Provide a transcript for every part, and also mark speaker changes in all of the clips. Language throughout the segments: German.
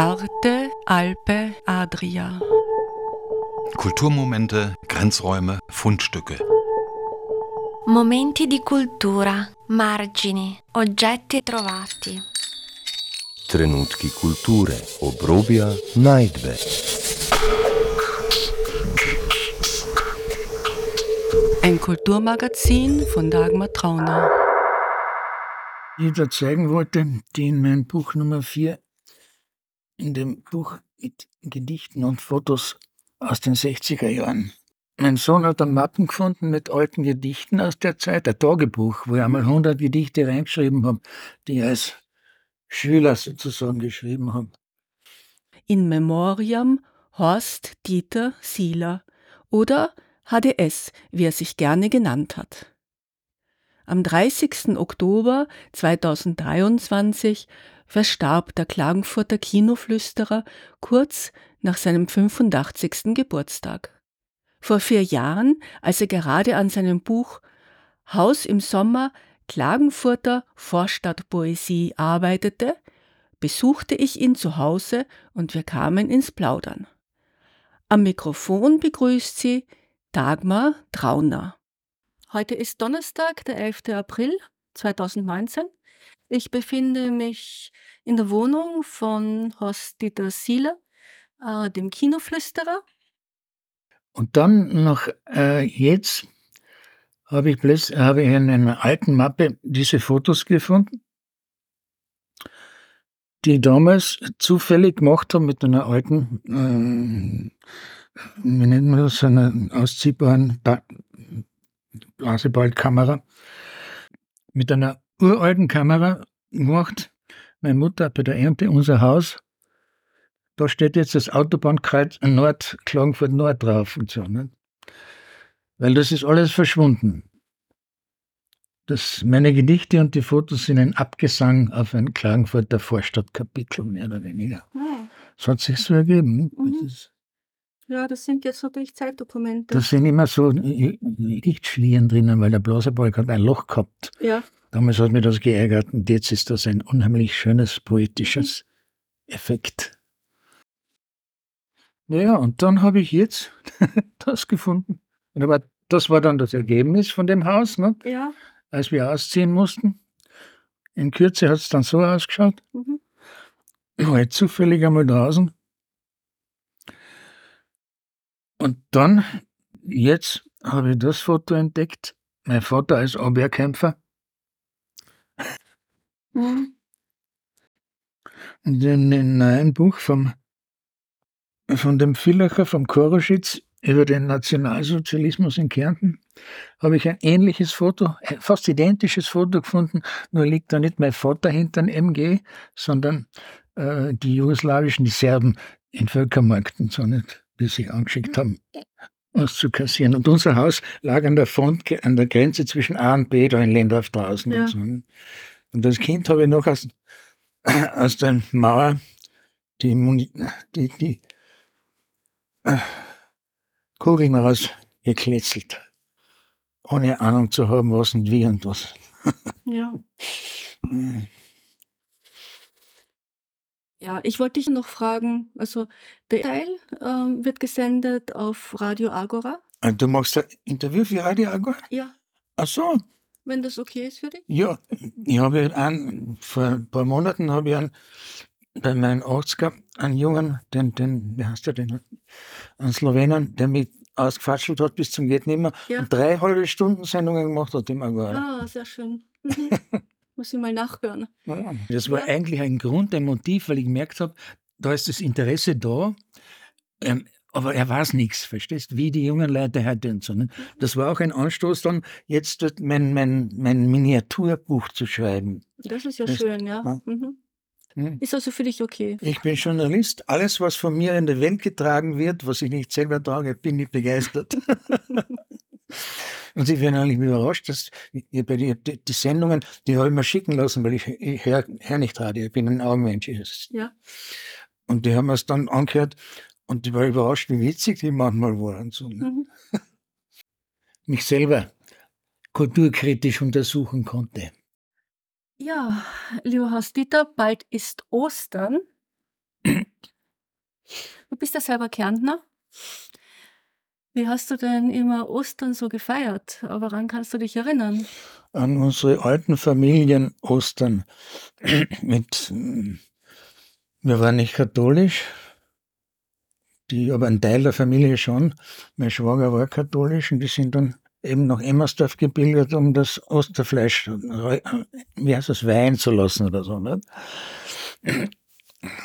Speaker 1: Arte, Alpe, Adria.
Speaker 2: Kulturmomente, Grenzräume, Fundstücke.
Speaker 3: Momenti di cultura, margini, oggetti trovati.
Speaker 4: Trenutki kulture, obrobja, najdbe.
Speaker 1: Ein Kulturmagazin von Dagmar Trauner.
Speaker 5: Ich da zeigen wollte, die in meinem Buch Nummer 4, in dem Buch mit Gedichten und Fotos aus den 60er Jahren. Mein Sohn hat eine Mappen gefunden mit alten Gedichten aus der Zeit, ein Tagebuch, wo ich einmal 100 Gedichte reingeschrieben habe, die ich als Schüler sozusagen geschrieben habe.
Speaker 1: In Memoriam Horst Dieter Sieler oder HDS, wie er sich gerne genannt hat. Am 30. Oktober 2023 verstarb der Klagenfurter Kinoflüsterer kurz nach seinem 85. Geburtstag. Vor vier Jahren, als er gerade an seinem Buch Haus im Sommer Klagenfurter Vorstadtpoesie arbeitete, besuchte ich ihn zu Hause und wir kamen ins Plaudern. Am Mikrofon begrüßt sie Dagmar Trauner. Heute ist Donnerstag, der 11. April 2019. Ich befinde mich in der Wohnung von Horst Dieter Sieler, äh, dem Kinoflüsterer.
Speaker 5: Und dann noch äh, jetzt habe ich, plötzlich, ich in einer alten Mappe diese Fotos gefunden, die ich damals zufällig gemacht habe mit einer alten, äh, wie nennt man das, einer ausziehbaren Blaseballkamera mit einer uralten Kamera gemacht. Meine Mutter hat bei der Ernte unser Haus. Da steht jetzt das Autobahnkreuz Nord, Klagenfurt Nord drauf und so. Ne? Weil das ist alles verschwunden. Das, meine Gedichte und die Fotos sind ein Abgesang auf ein Klagenfurter Vorstadtkapitel, mehr oder weniger.
Speaker 1: Ah.
Speaker 5: Das hat sich so ergeben.
Speaker 1: Mhm.
Speaker 5: Das
Speaker 1: Ja, das sind jetzt natürlich Zeitdokumente.
Speaker 5: da sind immer so Lichtschlieren drinnen, weil der Blasebalg hat ein Loch gehabt.
Speaker 1: ja.
Speaker 5: Damals hat mich das geärgert und jetzt ist das ein unheimlich schönes poetisches Effekt. Naja, und dann habe ich jetzt das gefunden. Und aber das war dann das Ergebnis von dem Haus, ne?
Speaker 1: Ja.
Speaker 5: als wir ausziehen mussten. In Kürze hat es dann so ausgeschaut.
Speaker 1: Mhm.
Speaker 5: Ich war jetzt zufällig einmal draußen. Und dann, jetzt habe ich das Foto entdeckt. Mein Vater als Abwehrkämpfer.
Speaker 1: Mhm.
Speaker 5: In dem neuen Buch vom, von dem Villacher, vom Koroschitz, über den Nationalsozialismus in Kärnten, habe ich ein ähnliches Foto, ein fast identisches Foto gefunden, nur liegt da nicht mein Vater hinter dem MG, sondern äh, die jugoslawischen, die Serben in Völkermarkten, so nicht, die sich angeschickt haben, auszukassieren. Und unser Haus lag an der Front, an der Grenze zwischen A und B, da in Lendorf draußen.
Speaker 1: Ja.
Speaker 5: Und, so. Und als Kind habe ich noch aus, aus der Mauer die, Muni die, die äh, Kugeln rausgekletzelt, ohne Ahnung zu haben, was und wie und was.
Speaker 1: Ja. Ja, ich wollte dich noch fragen, also der Teil ähm, wird gesendet auf Radio Agora.
Speaker 5: Und Äh, Du machst ein Interview für Radio Agora?
Speaker 1: Ja,
Speaker 5: Ach so,
Speaker 1: wenn das okay ist für dich.
Speaker 5: ja. Ich habe einen, vor ein paar Monaten habe ich einen, bei meinem Arzt gehabt, einen Jungen, den, den, wie heißt der denn? Einen Slowenen, der mich ausgefatschelt hat bis zum geht
Speaker 1: Ja.
Speaker 5: und drei halbe Stunden Sendungen gemacht hat im Agora.
Speaker 1: Ah, sehr schön. Mhm. Muss ich mal nachhören.
Speaker 5: Ja. Das war
Speaker 1: Ja.
Speaker 5: eigentlich ein Grund, ein Motiv, weil ich gemerkt habe, da ist das Interesse da, ähm, aber er weiß nichts, verstehst Wie die jungen Leute heute und so. Ne? Das war auch ein Anstoß, dann jetzt mein, mein, mein Miniaturbuch zu schreiben.
Speaker 1: Das ist ja
Speaker 5: Das-
Speaker 1: schön, ja.
Speaker 5: ja.
Speaker 1: Mhm.
Speaker 5: Hm.
Speaker 1: Ist also für dich okay.
Speaker 5: Ich bin Journalist. Alles, was von mir in der Welt getragen wird, was ich nicht selber trage, bin ich begeistert. Und Sie werden eigentlich überrascht, dass ich die, die, die Sendungen, die habe ich mir schicken lassen, weil ich, ich höre hör nicht Radio, ich bin ein Augenmensch.
Speaker 1: Ja.
Speaker 5: Und die haben es dann angehört und ich war überrascht, wie witzig die manchmal waren. So, ne?
Speaker 1: Mhm.
Speaker 5: Mich selber kulturkritisch untersuchen konnte.
Speaker 1: Ja, lieber Horst Dieter, bald ist Ostern. Du bist ja selber Kärntner. Wie hast du denn immer Ostern so gefeiert? Woran kannst du dich erinnern?
Speaker 5: An unsere alten Familien Ostern. Mit, wir waren nicht katholisch, die, aber ein Teil der Familie schon. Mein Schwager war katholisch und die sind dann eben nach Emmersdorf gebildet, um das Osterfleisch, wie heißt das, weihen zu lassen oder so. Nicht?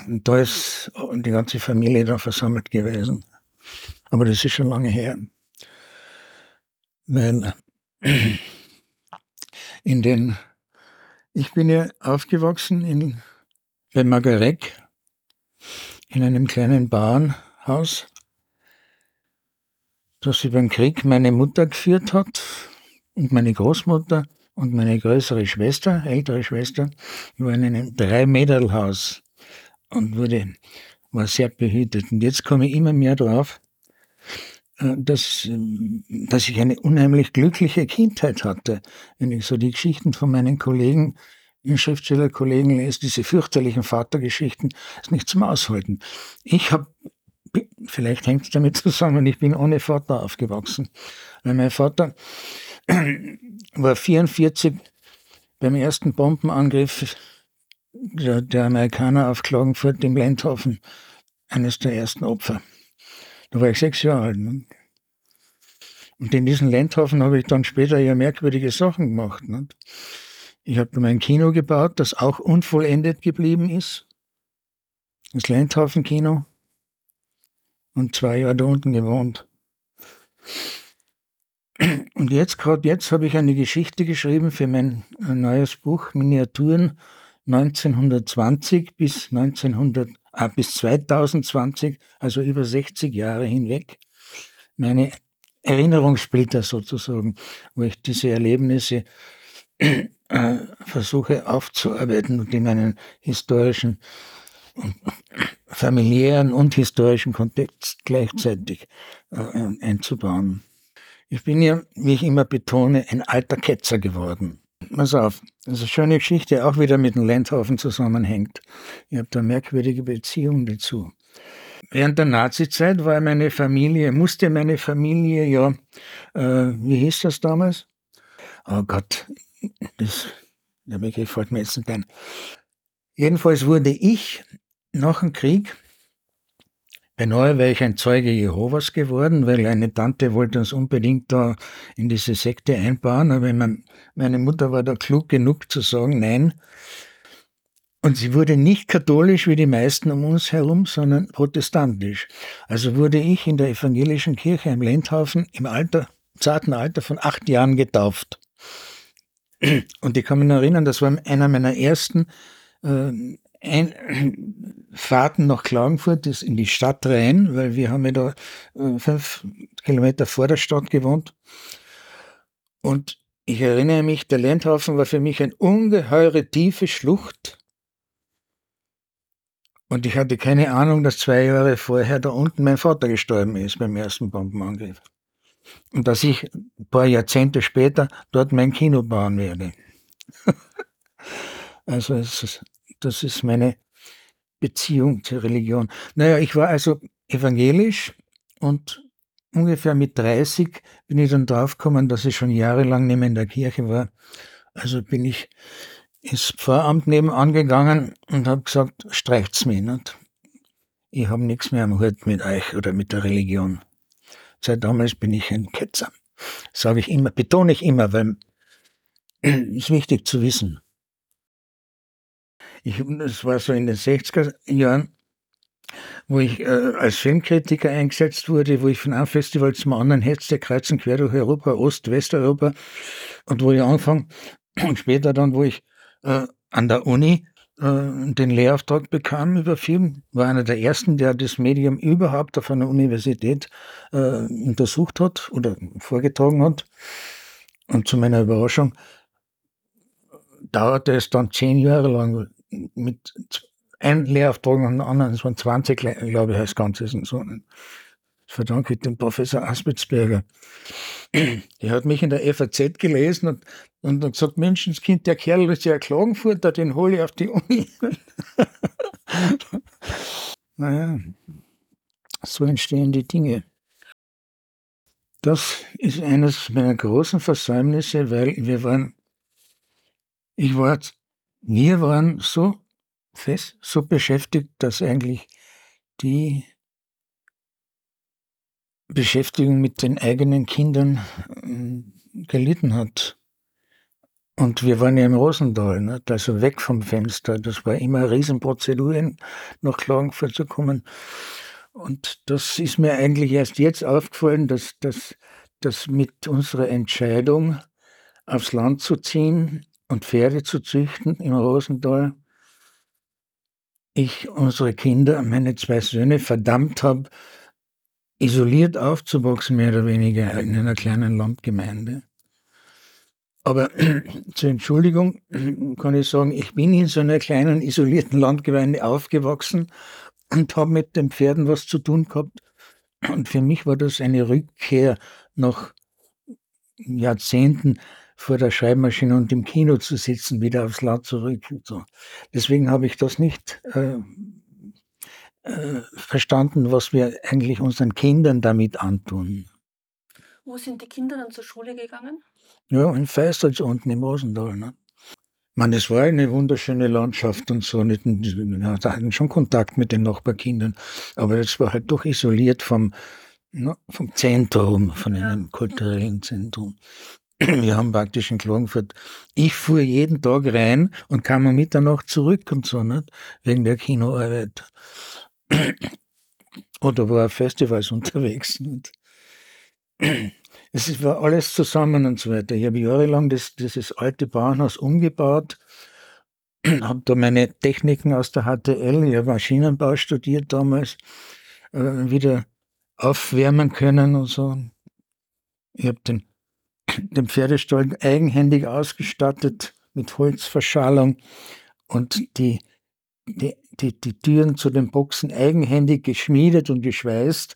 Speaker 5: Und da ist die ganze Familie dann versammelt gewesen. Aber das ist schon lange her. Weil in den, ich bin ja aufgewachsen in, bei Magareck in einem kleinen Bauernhaus, das über den Krieg meine Mutter geführt hat und meine Großmutter und meine größere Schwester, ältere Schwester, waren in einem Drei-Meter-Haus und wurde, war sehr behütet. Und jetzt komme ich immer mehr drauf, äh, dass, ähm, dass ich eine unheimlich glückliche Kindheit hatte. Wenn ich so die Geschichten von meinen Kollegen, Schriftstellerkollegen lese, diese fürchterlichen Vatergeschichten, ist nicht zum Aushalten. Ich habe, vielleicht hängt es damit zusammen, ich bin ohne Vater aufgewachsen. Weil mein Vater war 44 beim ersten Bombenangriff der, der Amerikaner auf Klagenfurt im Lendhofen, eines der ersten Opfer. Da war ich sechs Jahre alt. Ne? Und in diesem Lendhofen habe ich dann später ja merkwürdige Sachen gemacht. Ne? Ich habe mein Kino gebaut, das auch unvollendet geblieben ist. Das Lendhofen-Kino. Und zwei Jahre da unten gewohnt. Und jetzt, gerade jetzt, habe ich eine Geschichte geschrieben für mein neues Buch, Miniaturen 1920 bis 1900 äh, bis 2020, also über 60 Jahre hinweg, meine Erinnerungssplitter sozusagen, wo ich diese Erlebnisse äh, versuche aufzuarbeiten und in einen historischen, familiären und historischen Kontext gleichzeitig äh, einzubauen. Ich bin ja, wie ich immer betone, ein alter Ketzer geworden. Pass auf, das ist eine schöne Geschichte, auch wieder mit dem Landhaufen zusammenhängt. Ich habe da merkwürdige Beziehungen dazu. Während der Nazizeit war meine Familie, musste meine Familie ja, äh, wie hieß das damals? Oh Gott, das, der Begriff fällt mir jetzt nicht ein. Jedenfalls wurde ich nach dem Krieg Beinahe wäre ich ein Zeuge Jehovas geworden, weil eine Tante wollte uns unbedingt da in diese Sekte einbauen, aber meine Mutter war da klug genug zu sagen, nein. Und sie wurde nicht katholisch wie die meisten um uns herum, sondern protestantisch. Also wurde ich in der evangelischen Kirche im Lendhaufen im Alter, zarten Alter von acht Jahren getauft. Und ich kann mich erinnern, das war einer meiner ersten äh, ein, Fahrten nach Klagenfurt ist in die Stadt rein, weil wir haben ja da äh, fünf Kilometer vor der Stadt gewohnt. Und ich erinnere mich, der Lendhaufen war für mich eine ungeheure tiefe Schlucht. Und ich hatte keine Ahnung, dass zwei Jahre vorher da unten mein Vater gestorben ist beim ersten Bombenangriff. Und dass ich ein paar Jahrzehnte später dort mein Kino bauen werde. also es ist das ist meine Beziehung zur Religion. Naja, ich war also evangelisch und ungefähr mit 30 bin ich dann draufgekommen, dass ich schon jahrelang nicht mehr in der Kirche war. Also bin ich ins Pfarramt nebenan gegangen und habe gesagt, streicht's mir nicht. Ich habe nichts mehr am Hut mit euch oder mit der Religion. Seit damals bin ich ein Ketzer. Sage ich immer, betone ich immer, weil es ist wichtig zu wissen. Ich, das war so in den 60er Jahren, wo ich äh, als Filmkritiker eingesetzt wurde, wo ich von einem Festival zum anderen hetzte, kreuzen quer durch Europa, Ost-, Westeuropa und wo ich anfange und später dann, wo ich äh, an der Uni äh, den Lehrauftrag bekam über Film, war einer der ersten, der das Medium überhaupt auf einer Universität äh, untersucht hat oder vorgetragen hat. Und zu meiner Überraschung dauerte es dann zehn Jahre lang, mit einem Lehrauftrag nach dem anderen, es waren 20, glaube ich, als Ganzes und so. Verdanke ich dem Professor Aspitzberger. Der hat mich in der FAZ gelesen und, und hat gesagt, Menschenskind, der Kerl ist ja Klagenfurter, den hole ich auf die Uni. Naja, so entstehen die Dinge. Das ist eines meiner großen Versäumnisse, weil wir waren, ich war, wir waren so fest, so beschäftigt, dass eigentlich die Beschäftigung mit den eigenen Kindern äh, gelitten hat. Und wir waren ja im Rosental, nicht? also weg vom Fenster. Das war immer eine Riesenprozedur, nach Klagenfurt zu kommen. Und das ist mir eigentlich erst jetzt aufgefallen, dass, dass, dass mit unserer Entscheidung, aufs Land zu ziehen und Pferde zu züchten im Rosental, ich unsere Kinder, meine zwei Söhne, verdammt habe, isoliert aufzuwachsen, mehr oder weniger in einer kleinen Landgemeinde. Aber zur Entschuldigung kann ich sagen, ich bin in so einer kleinen isolierten Landgemeinde aufgewachsen und habe mit den Pferden was zu tun gehabt. Und für mich war das eine Rückkehr nach Jahrzehnten vor der Schreibmaschine und im Kino zu sitzen, wieder aufs Land zurück. Und so. Deswegen habe ich das nicht äh, äh, verstanden, was wir eigentlich unseren Kindern damit antun.
Speaker 1: Wo sind die Kinder dann zur Schule gegangen?
Speaker 5: Ja, in Feistholz unten im Rosental. Ne? Man, es war eine wunderschöne Landschaft und so. Wir hatten schon Kontakt mit den Nachbarkindern, aber es war halt doch isoliert vom, ne, vom Zentrum, von einem kulturellen Zentrum. Wir haben praktisch in Klagenfurt, ich fuhr jeden Tag rein und kam um Mitternacht zurück und so, nicht? wegen der Kinoarbeit. Oder war auf Festivals unterwegs. Nicht? Es war alles zusammen und so weiter. Ich habe jahrelang das, dieses alte Bauernhaus umgebaut, habe da meine Techniken aus der HTL, ich habe Maschinenbau studiert damals, äh, wieder aufwärmen können und so. Ich habe den, den Pferdestall eigenhändig ausgestattet mit Holzverschalung und die, die, die, die Türen zu den Boxen eigenhändig geschmiedet und geschweißt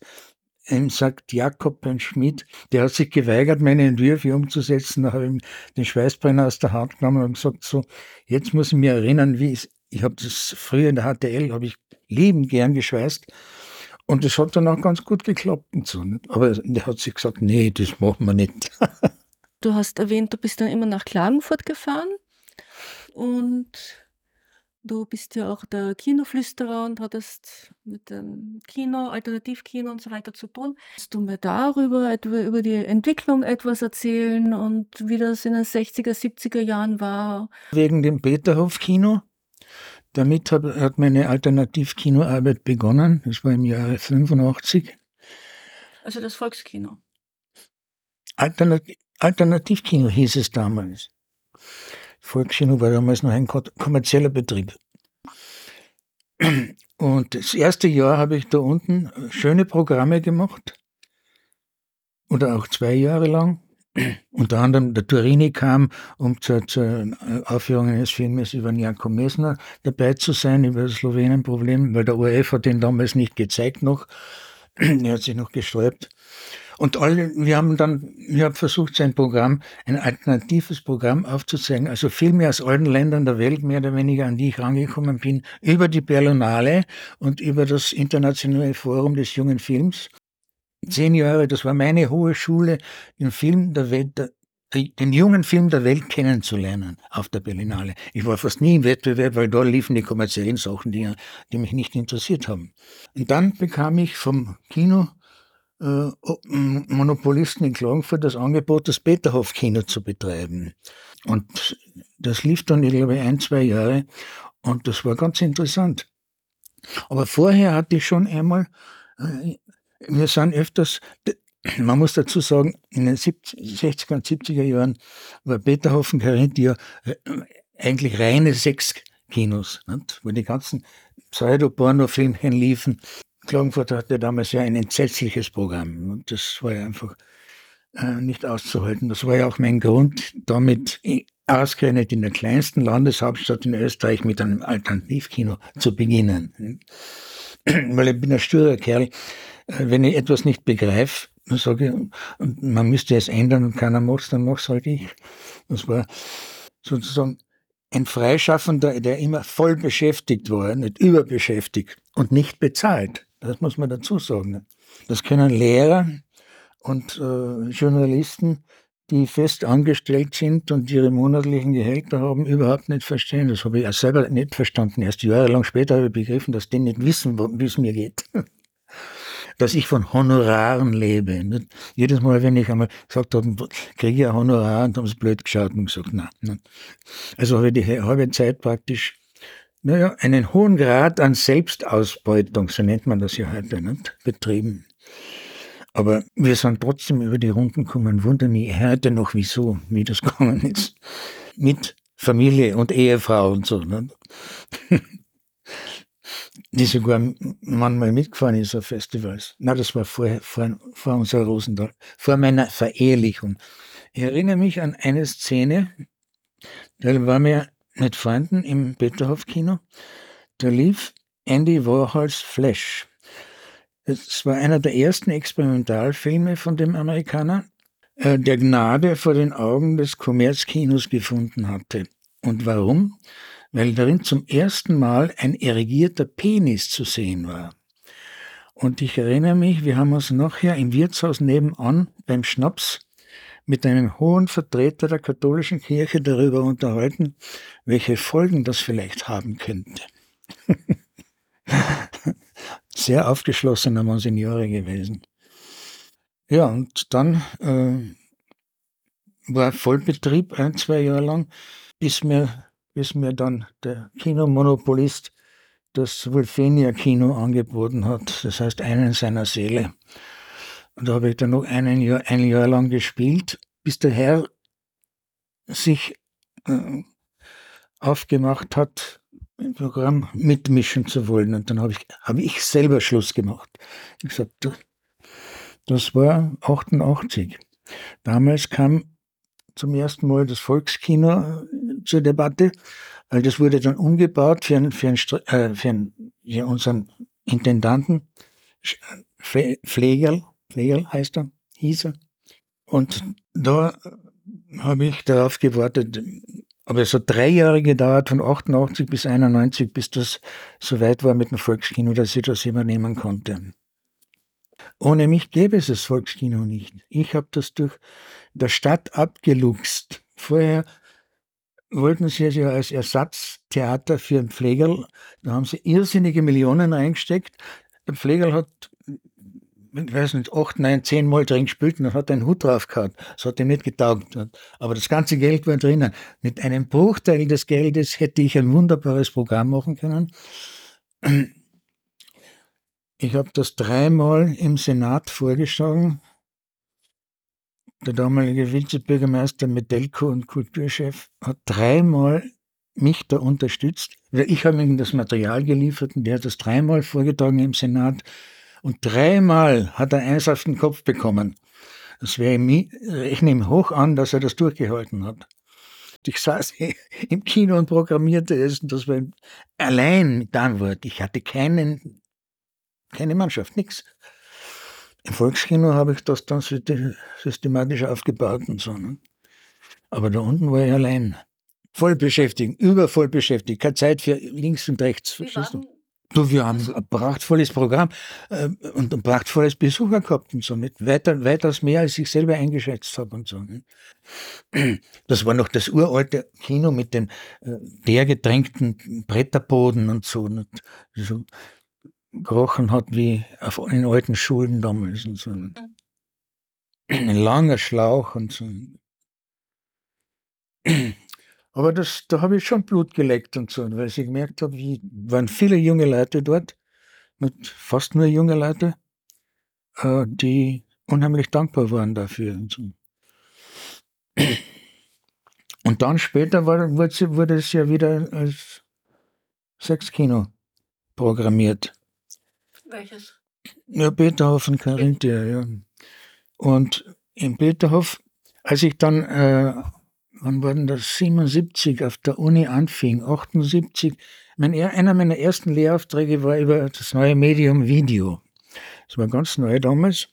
Speaker 5: ähm, sagt Jakob, ein Schmied, der hat sich geweigert, meine Entwürfe umzusetzen. Da habe ich den Schweißbrenner aus der Hand genommen und gesagt, so, jetzt muss ich mir erinnern, wie es, ich habe das früher in der HTL, habe ich liebend gern geschweißt. Und das hat dann auch ganz gut geklappt und so. Nicht? Aber der hat sich gesagt, nee, das machen wir nicht.
Speaker 1: du hast erwähnt, du bist dann immer nach Klagenfurt gefahren und Du bist ja auch der Kinoflüsterer und hattest mit dem Kino, Alternativkino und so weiter zu tun. Kannst du mir darüber über die Entwicklung etwas erzählen und wie das in den 60er, 70er Jahren war?
Speaker 5: Wegen dem Peterhof-Kino. Damit hat meine Alternativkinoarbeit begonnen. Das war im Jahre 85.
Speaker 1: Also das Volkskino.
Speaker 5: Alternativ Alternativkino hieß es damals. Volkskino war damals noch ein kommerzieller Betrieb. Und das erste Jahr habe ich da unten schöne Programme gemacht. Oder auch zwei Jahre lang. Unter anderem der Turini kam, um zur, zur Aufführung eines Filmes über Janko Mesner dabei zu sein, über das Slowenien-Problem, weil der ORF hat den damals nicht gezeigt noch. er hat sich noch gesträubt. Und alle, wir haben dann, ich habe versucht, sein Programm, ein alternatives Programm aufzuzeigen, also Filme aus allen Ländern der Welt, mehr oder weniger, an die ich rangekommen bin, über die Berlinale und über das Internationale Forum des jungen Films. Zehn Jahre, das war meine hohe Schule, den Film der Welt, den jungen Film der Welt kennenzulernen auf der Berlinale. Ich war fast nie im Wettbewerb, weil da liefen die kommerziellen Sachen, die, die mich nicht interessiert haben. Und dann bekam ich vom Kino äh, Monopolisten in Klagenfurt das Angebot, das Peterhof-Kino zu betreiben. Und das lief dann, ich glaube, ein, zwei Jahre und das war ganz interessant. Aber vorher hatte ich schon einmal, äh, wir sind öfters, man muss dazu sagen, in den 60er und 70er Jahren war Peterhof und Carinthia äh, eigentlich reine Sexkinos, wo die ganzen Pseudo-Porno-Filmchen liefen Klagenfurt hatte damals ja ein entsetzliches Programm und das war ja einfach äh, nicht auszuhalten. Das war ja auch mein Grund, damit ausgerechnet in der kleinsten Landeshauptstadt in Österreich mit einem Alternativkino zu beginnen. Weil ich bin ein sturer Kerl. Äh, wenn ich etwas nicht begreife, dann sage ich, man müsste es ändern und keiner macht es, dann mache es halt ich. Das war sozusagen ein Freischaffender, der immer voll beschäftigt war, nicht überbeschäftigt und nicht bezahlt. Das muss man dazu sagen. Das können Lehrer und äh, Journalisten, die fest angestellt sind und ihre monatlichen Gehälter haben, überhaupt nicht verstehen. Das habe ich auch selber nicht verstanden. Erst jahrelang später habe ich begriffen, dass die nicht wissen, wie es mir geht. dass ich von Honoraren lebe. Nicht? Jedes Mal, wenn ich einmal gesagt habe, kriege ich ein Honorar, und haben sie blöd geschaut und gesagt, nein. nein. Also habe ich die halbe Zeit praktisch, naja, einen hohen Grad an Selbstausbeutung, so nennt man das ja heute, nicht? betrieben. Aber wir sind trotzdem über die Runden gekommen. Wundere mich heute noch, wieso, wie das gegangen ist. Mit Familie und Ehefrau und so. Nicht? die sogar manchmal mitgefahren ist auf Festivals. Na, das war vor, vor, vor unserer Rosenthal, vor meiner Verehelichung. Ich erinnere mich an eine Szene, da waren wir mit Freunden im Peterhof-Kino. Da lief Andy Warhols Flash. Es war einer der ersten Experimentalfilme von dem Amerikaner, äh, der Gnade vor den Augen des Kommerzkinos gefunden hatte. Und warum? weil darin zum ersten Mal ein erigierter Penis zu sehen war. Und ich erinnere mich, wir haben uns nachher im Wirtshaus nebenan beim Schnaps mit einem hohen Vertreter der katholischen Kirche darüber unterhalten, welche Folgen das vielleicht haben könnte. Sehr aufgeschlossener Monsignore gewesen. Ja, und dann äh, war Vollbetrieb ein, zwei Jahre lang, bis mir bis mir dann der Kinomonopolist das Wolfenia-Kino angeboten hat, das heißt einen seiner Seele. Und da habe ich dann noch einen Jahr, ein Jahr lang gespielt, bis der Herr sich äh, aufgemacht hat, im Programm mitmischen zu wollen. Und dann habe ich, habe ich selber Schluss gemacht. Ich gesagt, das war 88. Damals kam zum ersten Mal das Volkskino äh, zur Debatte, weil das wurde dann umgebaut für, einen, für, einen, äh, für, einen, für unseren Intendanten, Pflegerl, Pflegerl heißt er, hieß er. Und da habe ich darauf gewartet, aber es hat drei Jahre gedauert, von 88 bis 91, bis das so weit war mit dem Volkskino, dass ich das übernehmen konnte. Ohne mich gäbe es das Volkskino nicht. Ich habe das durch der Stadt abgeluchst. Vorher wollten sie es ja als Ersatztheater für ein Pflegerl. Da haben sie irrsinnige Millionen reingesteckt. Der Pflegerl hat, ich weiß nicht, acht, neun, zehn Mal drin gespielt und dann hat er einen Hut drauf gehabt. Das hat ihm nicht getaugt. Aber das ganze Geld war drinnen. Mit einem Bruchteil des Geldes hätte ich ein wunderbares Programm machen können. Ich habe das dreimal im Senat vorgeschlagen. Der damalige Vizebürgermeister Medelko und Kulturchef hat dreimal mich da unterstützt. Ich habe ihm das Material geliefert und der hat das dreimal vorgetragen im Senat. Und dreimal hat er eins auf den Kopf bekommen. Das wäre ihm, rechne ihm hoch an, dass er das durchgehalten hat. Ich saß im Kino und programmierte es und das war allein mit Antwort. Ich hatte keinen keine Mannschaft, nichts. Im Volkskino habe ich das dann systematisch aufgebaut und so. Ne? Aber da unten war ich allein. Voll beschäftigt, übervoll beschäftigt, keine Zeit für links und rechts. Verstehst du? Du, wir haben ein prachtvolles Programm äh, und ein prachtvolles Besucher gehabt und so mit weiter, weitaus mehr, als ich selber eingeschätzt habe und so. Das war noch das uralte Kino mit den äh, leergetränkten Bretterboden und so. Und so gerochen hat wie auf den alten Schulen damals. Und so. Ein langer Schlauch und so. Aber das, da habe ich schon Blut geleckt und so, weil ich gemerkt habe, wie waren viele junge Leute dort, mit fast nur junge Leute, äh, die unheimlich dankbar waren dafür. Und, so. und dann später war, wurde, wurde es ja wieder als Sexkino programmiert.
Speaker 1: Welches?
Speaker 5: Ja, Beethoven, Carinthia, ja. Und in Beethoven, als ich dann, äh, wann war denn das, 77 auf der Uni anfing, 78, mein, einer meiner ersten Lehraufträge war über das neue Medium Video. Das war ganz neu damals.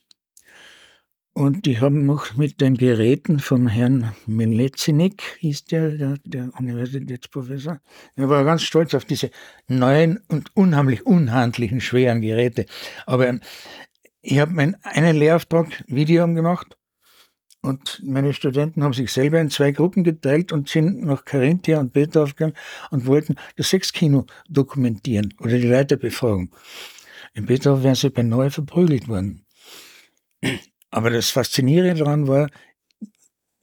Speaker 5: Und die haben noch mit den Geräten vom Herrn Milezinik, hieß der, der, der Universitätsprofessor, er war ganz stolz auf diese neuen und unheimlich unhandlichen, schweren Geräte. Aber ich habe meinen einen Lehrauftrag Video gemacht und meine Studenten haben sich selber in zwei Gruppen geteilt und sind nach Carinthia und Beethoven gegangen und wollten das Sexkino dokumentieren oder die Leiterbefragung. In Beethoven wären sie beinahe verprügelt worden. Aber das Faszinierende daran war,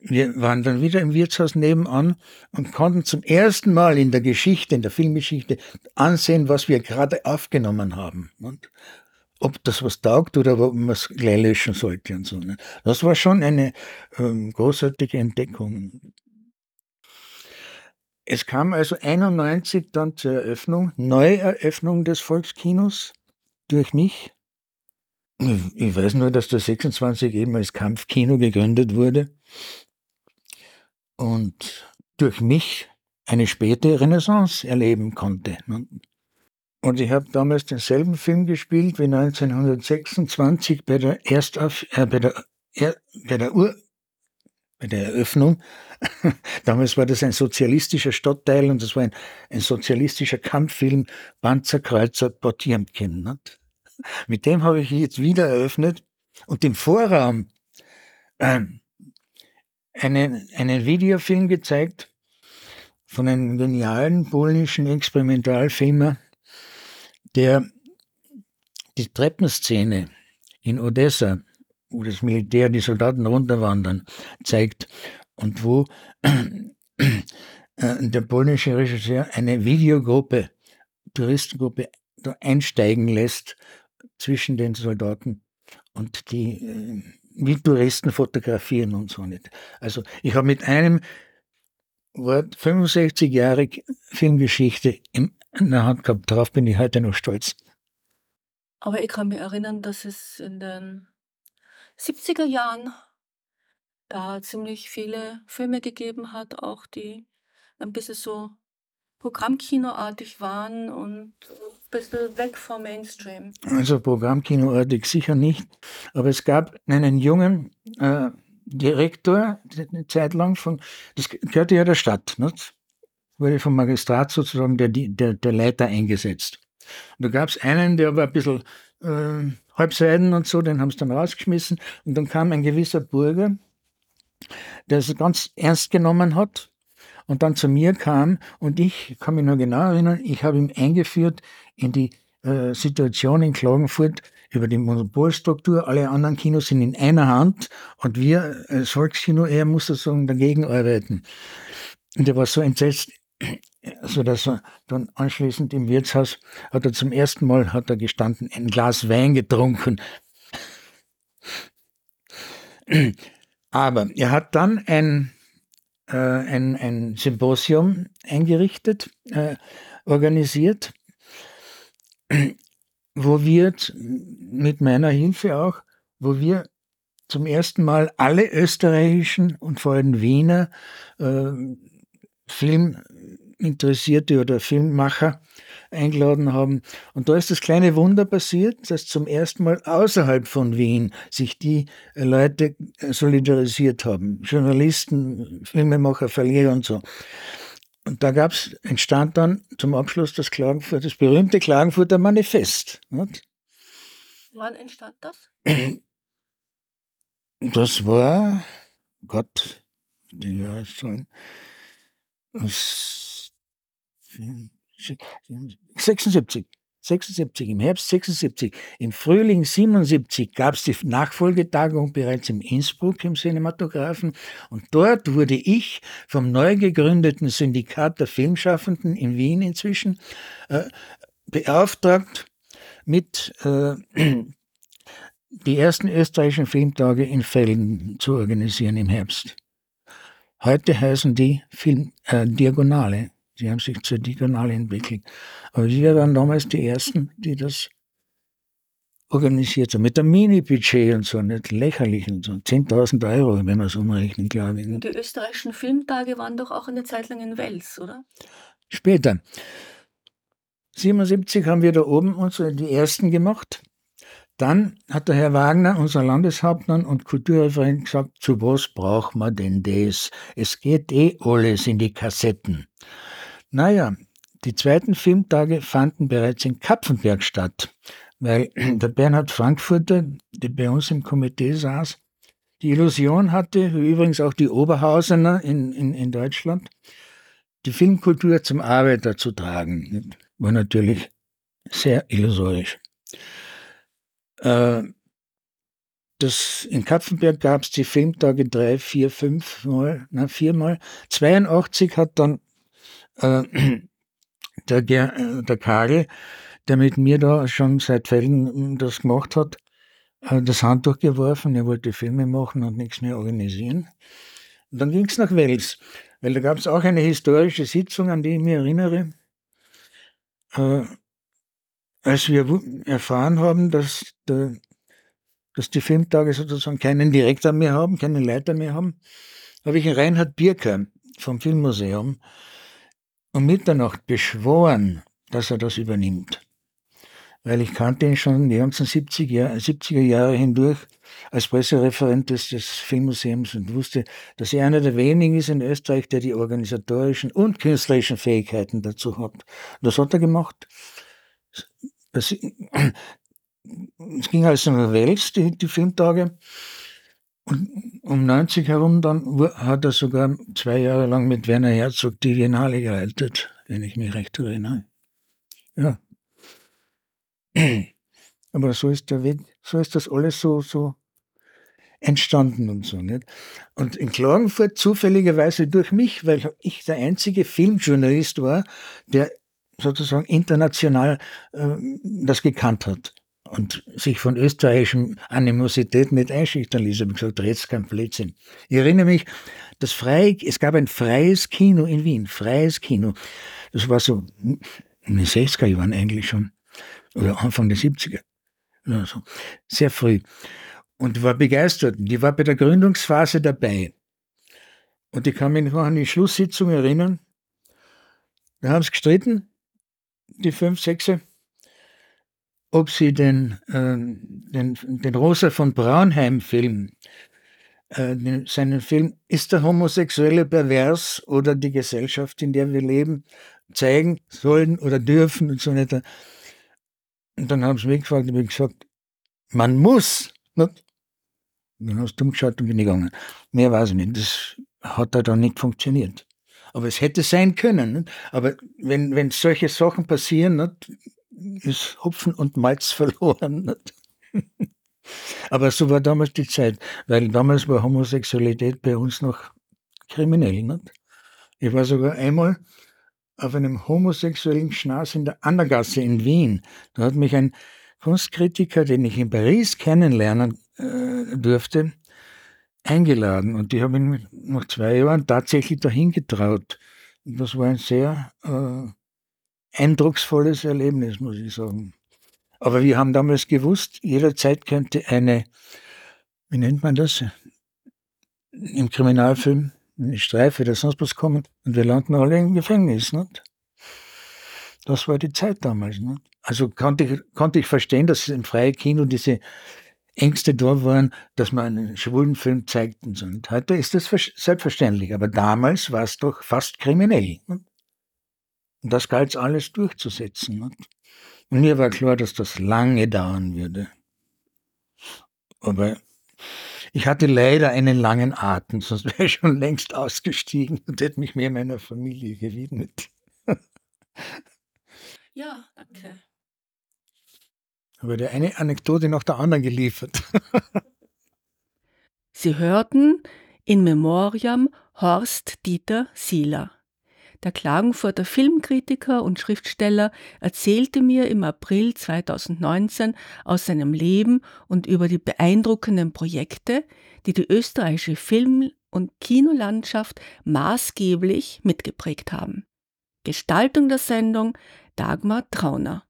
Speaker 5: wir waren dann wieder im Wirtshaus nebenan und konnten zum ersten Mal in der Geschichte, in der Filmgeschichte, ansehen, was wir gerade aufgenommen haben. Und ob das was taugt oder ob man es gleich löschen sollte und so. Ne? Das war schon eine ähm, großartige Entdeckung. Es kam also 91 dann zur Eröffnung, Neueröffnung des Volkskinos durch mich. Ich weiß nur, dass der 26 eben als Kampfkino gegründet wurde und durch mich eine späte Renaissance erleben konnte. Ne? Und ich habe damals denselben Film gespielt wie 1926 bei der Erstauf äh, bei der er, bei der Ur bei der Eröffnung. damals war das ein sozialistischer Stadtteil und das war ein, ein sozialistischer Kampffilm Panzerkreuzer Potemkin. Nicht? Mit dem habe ich jetzt wieder eröffnet und im Vorraum äh, einen, einen Videofilm gezeigt von einem genialen polnischen Experimentalfilmer, der die Treppenszene in Odessa, wo das Militär die Soldaten runterwandern, zeigt und wo äh, der polnische Regisseur eine Videogruppe, Touristengruppe einsteigen lässt zwischen den Soldaten und die äh, wie Touristen fotografieren und so nicht. Also ich habe mit einem Wort 65 Jahre Filmgeschichte in der Hand gehabt. Darauf bin ich heute noch stolz.
Speaker 1: Aber ich kann mich erinnern, dass es in den 70er Jahren da ziemlich viele Filme gegeben hat, auch die ein bisschen so Programmkinoartig waren und bisschen weg vom Mainstream.
Speaker 5: Also Programmkinoartig sicher nicht. Aber es gab einen jungen äh, Direktor, eine Zeit lang von, das gehörte ja der Stadt, nicht? Wurde vom Magistrat sozusagen der, der, der Leiter eingesetzt. Und da gab es einen, der war ein bisschen äh, halbseiden und so, den haben sie dann rausgeschmissen. Und dann kam ein gewisser Bürger, der es ganz ernst genommen hat und dann zu mir kam und ich kann mich noch genau erinnern, ich habe ihn eingeführt in die äh, Situation in Klagenfurt über die Monopolstruktur. Alle anderen Kinos sind in einer Hand und wir als Volkskino, er muss sozusagen dagegen arbeiten. Und er war so entsetzt, so dass er dann anschließend im Wirtshaus hat er zum ersten Mal hat er gestanden, ein Glas Wein getrunken. Aber er hat dann ein äh, ein, ein Symposium eingerichtet, äh, organisiert, wo wir mit meiner Hilfe auch, wo wir zum ersten Mal alle österreichischen und vor allem Wiener äh, Filminteressierte oder Filmmacher eingeladen haben. Und da ist das kleine Wunder passiert, dass zum ersten Mal außerhalb von Wien sich die äh, Leute äh, solidarisiert haben. Journalisten, Filmemacher, Verleger und so. Und da gab's, entstand dann zum Abschluss das Klagenfurt, das berühmte Klagenfurter Manifest. Nicht?
Speaker 1: Wann entstand das?
Speaker 5: Das war, Gott, die Jahre sollen, das 76. 76, im Herbst 76, im Frühling 77 gab es die Nachfolgetagung bereits in Innsbruck im Cinematographen und dort wurde ich vom neu gegründeten Syndikat der Filmschaffenden in Wien inzwischen äh, beauftragt, mit äh, die ersten österreichischen Filmtage in Felden zu organisieren im Herbst. Heute heißen die Film äh, Diagonale. Sie haben sich zur Diagonale entwickelt. Aber wir waren damals die Ersten, die das organisiert haben. Mit einem Mini-Budget und so, nicht lächerlich und so. 10.000 Euro, wenn man es umrechnen, glaube ich.
Speaker 1: Die österreichischen Filmtage waren doch auch eine Zeit lang in Wels, oder?
Speaker 5: Später. 77 haben wir da oben unsere, die ersten gemacht. Dann hat der Herr Wagner, unser Landeshauptmann und Kulturreferent, gesagt, zu was braucht man denn das? Es geht eh alles in die Kassetten. Naja, die zweiten Filmtage fanden bereits in Kapfenberg statt, weil der Bernhard Frankfurter, der bei uns im Komitee saß, die Illusion hatte, übrigens auch die Oberhausener in, in, in Deutschland, die Filmkultur zum Arbeiter zu tragen. War natürlich sehr illusorisch. Äh, das, in Kapfenberg gab es die Filmtage drei, vier, fünf Mal, na, viermal. 82 hat dann äh, der, der Karl, der mit mir da schon seit Fällen das gemacht hat, äh, das Handtuch geworfen. Er wollte Filme machen und nichts mehr organisieren. Und dann ging es nach Wels, weil da gab es auch eine historische Sitzung, an die ich mich erinnere. Äh, als wir erfahren haben, dass, der, dass die Filmtage sozusagen keinen Direktor mehr haben, keinen Leiter mehr haben, habe ich Reinhard Birker vom Filmmuseum um Mitternacht beschworen, dass er das übernimmt. Weil ich kannte ihn schon die ganzen 70er, Jahre, 70er Jahre hindurch als Pressereferent des, des Filmmuseums und wusste, dass er einer der wenigen ist in Österreich, der die organisatorischen und künstlerischen Fähigkeiten dazu hat. Das hat er gemacht. Es ging also nach Wels, die, die Filmtage. Und um 90 herum dann hat er sogar zwei Jahre lang mit Werner Herzog die Biennale geleitet, wenn ich mich recht erinnere. Ja. Aber so ist der Weg, so ist das alles so, so entstanden und so. Nicht? Und in Klagenfurt zufälligerweise durch mich, weil ich der einzige Filmjournalist war, der sozusagen international äh, das gekannt hat und sich von österreichischen Animosität nicht einschüchtern ließ. Ich habe gesagt, red's kein Blödsinn. Ich erinnere mich, das freie, es gab ein freies Kino in Wien, freies Kino. Das war so in den 60er Jahren eigentlich schon, oder Anfang der 70er. Also sehr früh. Und war begeistert. Die war bei der Gründungsphase dabei. Und ich kann mich noch an die Schlusssitzung erinnern. Da haben sie gestritten, die fünf, sechse, ob sie den, äh, den, den Rosa von Braunheim-Film, äh, seinen Film Ist der Homosexuelle pervers oder die Gesellschaft, in der wir leben, zeigen sollen oder dürfen und so weiter. Und dann haben sie mich gefragt ich gesagt, man muss. Nicht? Dann hast du umgeschaut und bin gegangen. Mehr weiß ich nicht. Das hat da dann nicht funktioniert. Aber es hätte sein können. Nicht? Aber wenn, wenn solche Sachen passieren, nicht, ist Hopfen und Malz verloren. Aber so war damals die Zeit, weil damals war Homosexualität bei uns noch kriminell. Nicht? Ich war sogar einmal auf einem homosexuellen Schnaß in der Annergasse in Wien. Da hat mich ein Kunstkritiker, den ich in Paris kennenlernen äh, durfte, eingeladen und die haben ihn nach zwei Jahren tatsächlich dahin getraut. Das war ein sehr äh, eindrucksvolles Erlebnis, muss ich sagen. Aber wir haben damals gewusst, jederzeit könnte eine, wie nennt man das, im Kriminalfilm, eine Streife oder sonst was kommen und wir landen alle im Gefängnis. Nicht? Das war die Zeit damals. Nicht? Also konnte ich, konnte ich verstehen, dass im freien Kino diese Ängste da waren, dass man einen schwulen Film zeigt und so. Und heute ist das selbstverständlich, aber damals war es doch fast kriminell. Und das galt alles durchzusetzen. Und mir war klar, dass das lange dauern würde. Aber ich hatte leider einen langen Atem, sonst wäre ich schon längst ausgestiegen und hätte mich mehr meiner Familie gewidmet.
Speaker 1: Ja, danke
Speaker 5: habe der eine Anekdote nach der anderen geliefert.
Speaker 1: Sie hörten in Memoriam Horst Dieter Sieler. Der Klagenfurter Filmkritiker und Schriftsteller erzählte mir im April 2019 aus seinem Leben und über die beeindruckenden Projekte, die die österreichische Film- und Kinolandschaft maßgeblich mitgeprägt haben. Gestaltung der Sendung Dagmar Trauner.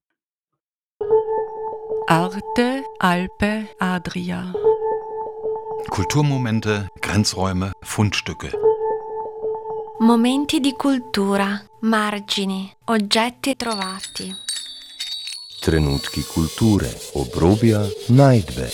Speaker 1: Arte, Alpe, Adria.
Speaker 2: Kulturmomente, Grenzräume, Fundstücke.
Speaker 3: Momenti di cultura, margini, oggetti trovati.
Speaker 4: Trenutki kulture, obrobja, najdbe.